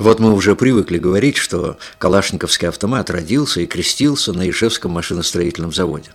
Вот мы уже привыкли говорить, что Калашниковский автомат родился и крестился на Ишевском машиностроительном заводе.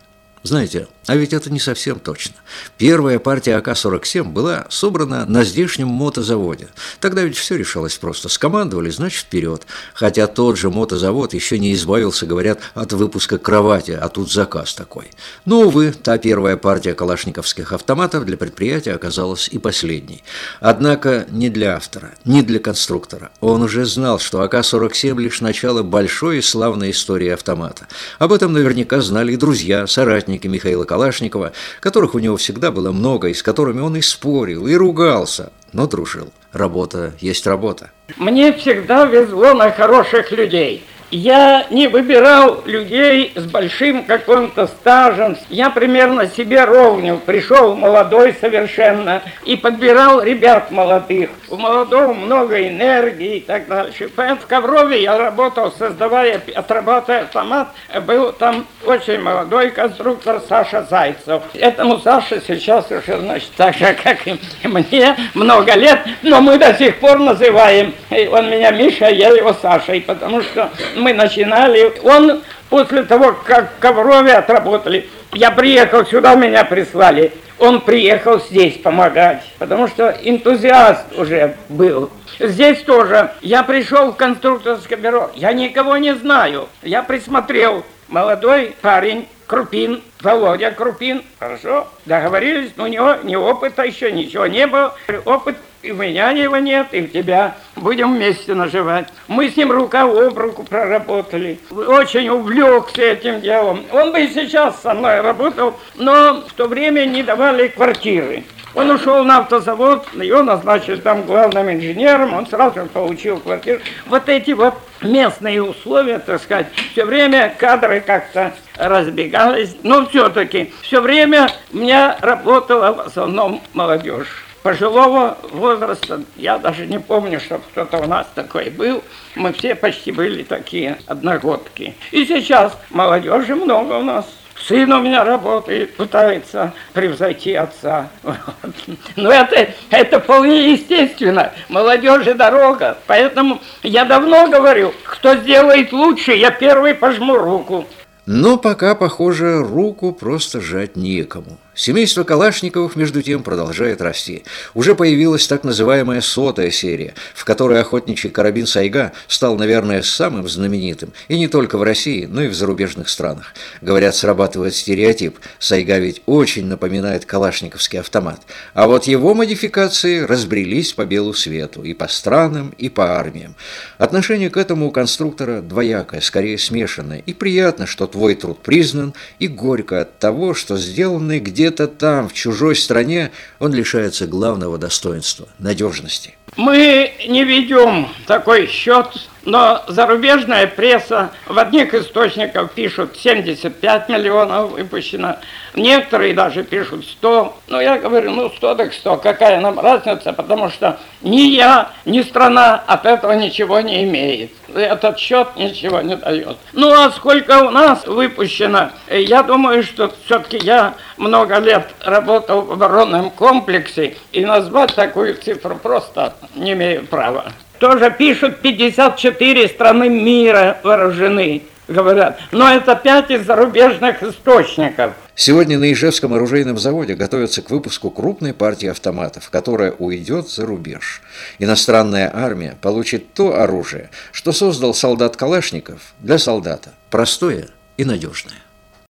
Знаете, а ведь это не совсем точно. Первая партия АК-47 была собрана на здешнем мотозаводе. Тогда ведь все решалось просто. Скомандовали, значит, вперед. Хотя тот же мотозавод еще не избавился, говорят, от выпуска кровати, а тут заказ такой. Но, увы, та первая партия калашниковских автоматов для предприятия оказалась и последней. Однако не для автора, не для конструктора. Он уже знал, что АК-47 лишь начало большой и славной истории автомата. Об этом наверняка знали и друзья, соратники Михаила Калашникова, которых у него всегда было много, и с которыми он и спорил, и ругался, но дружил. Работа есть работа. Мне всегда везло на хороших людей – я не выбирал людей с большим каким-то стажем. Я примерно себе ровню. Пришел молодой совершенно и подбирал ребят молодых. У молодого много энергии и так дальше. Поэтому в Коврове я работал, создавая, отрабатывая автомат. Был там очень молодой конструктор Саша Зайцев. Этому Саше сейчас уже, значит, так же, как и мне, много лет, но мы до сих пор называем, он меня Миша, я его Сашей, потому что мы начинали. Он после того, как в Коврове отработали, я приехал сюда, меня прислали. Он приехал здесь помогать, потому что энтузиаст уже был. Здесь тоже. Я пришел в конструкторское бюро. Я никого не знаю. Я присмотрел. Молодой парень, Крупин, Володя Крупин. Хорошо, договорились, но у него ни опыта еще, ничего не было. Опыт и у меня его нет, и у тебя. Будем вместе наживать. Мы с ним рука об руку проработали. Очень увлекся этим делом. Он бы и сейчас со мной работал, но в то время не давали квартиры. Он ушел на автозавод, его назначили там главным инженером, он сразу получил квартиру. Вот эти вот местные условия, так сказать, все время кадры как-то разбегались, но все-таки все время у меня работала в основном молодежь пожилого возраста. Я даже не помню, чтобы кто-то у нас такой был. Мы все почти были такие одногодки. И сейчас молодежи много у нас. Сын у меня работает, пытается превзойти отца. Но это, это вполне естественно. Молодежи дорога. Поэтому я давно говорю, кто сделает лучше, я первый пожму руку. Но пока, похоже, руку просто жать некому. Семейство Калашниковых, между тем, продолжает расти. Уже появилась так называемая сотая серия, в которой охотничий карабин «Сайга» стал, наверное, самым знаменитым, и не только в России, но и в зарубежных странах. Говорят, срабатывает стереотип. «Сайга» ведь очень напоминает калашниковский автомат. А вот его модификации разбрелись по белу свету, и по странам, и по армиям. Отношение к этому у конструктора двоякое, скорее смешанное, и приятно, что твой труд признан, и горько от того, что сделанный где где-то там, в чужой стране, он лишается главного достоинства – надежности. Мы не ведем такой счет, но зарубежная пресса в одних источниках пишут 75 миллионов выпущено, некоторые даже пишут 100. Но я говорю, ну 100 так 100, какая нам разница, потому что ни я, ни страна от этого ничего не имеет. Этот счет ничего не дает. Ну а сколько у нас выпущено, я думаю, что все-таки я много лет работал в оборонном комплексе, и назвать такую цифру просто не имею права. Тоже пишут 54 страны мира вооружены, говорят. Но это пять из зарубежных источников. Сегодня на Ижевском оружейном заводе готовятся к выпуску крупной партии автоматов, которая уйдет за рубеж. Иностранная армия получит то оружие, что создал солдат Калашников для солдата. Простое и надежное.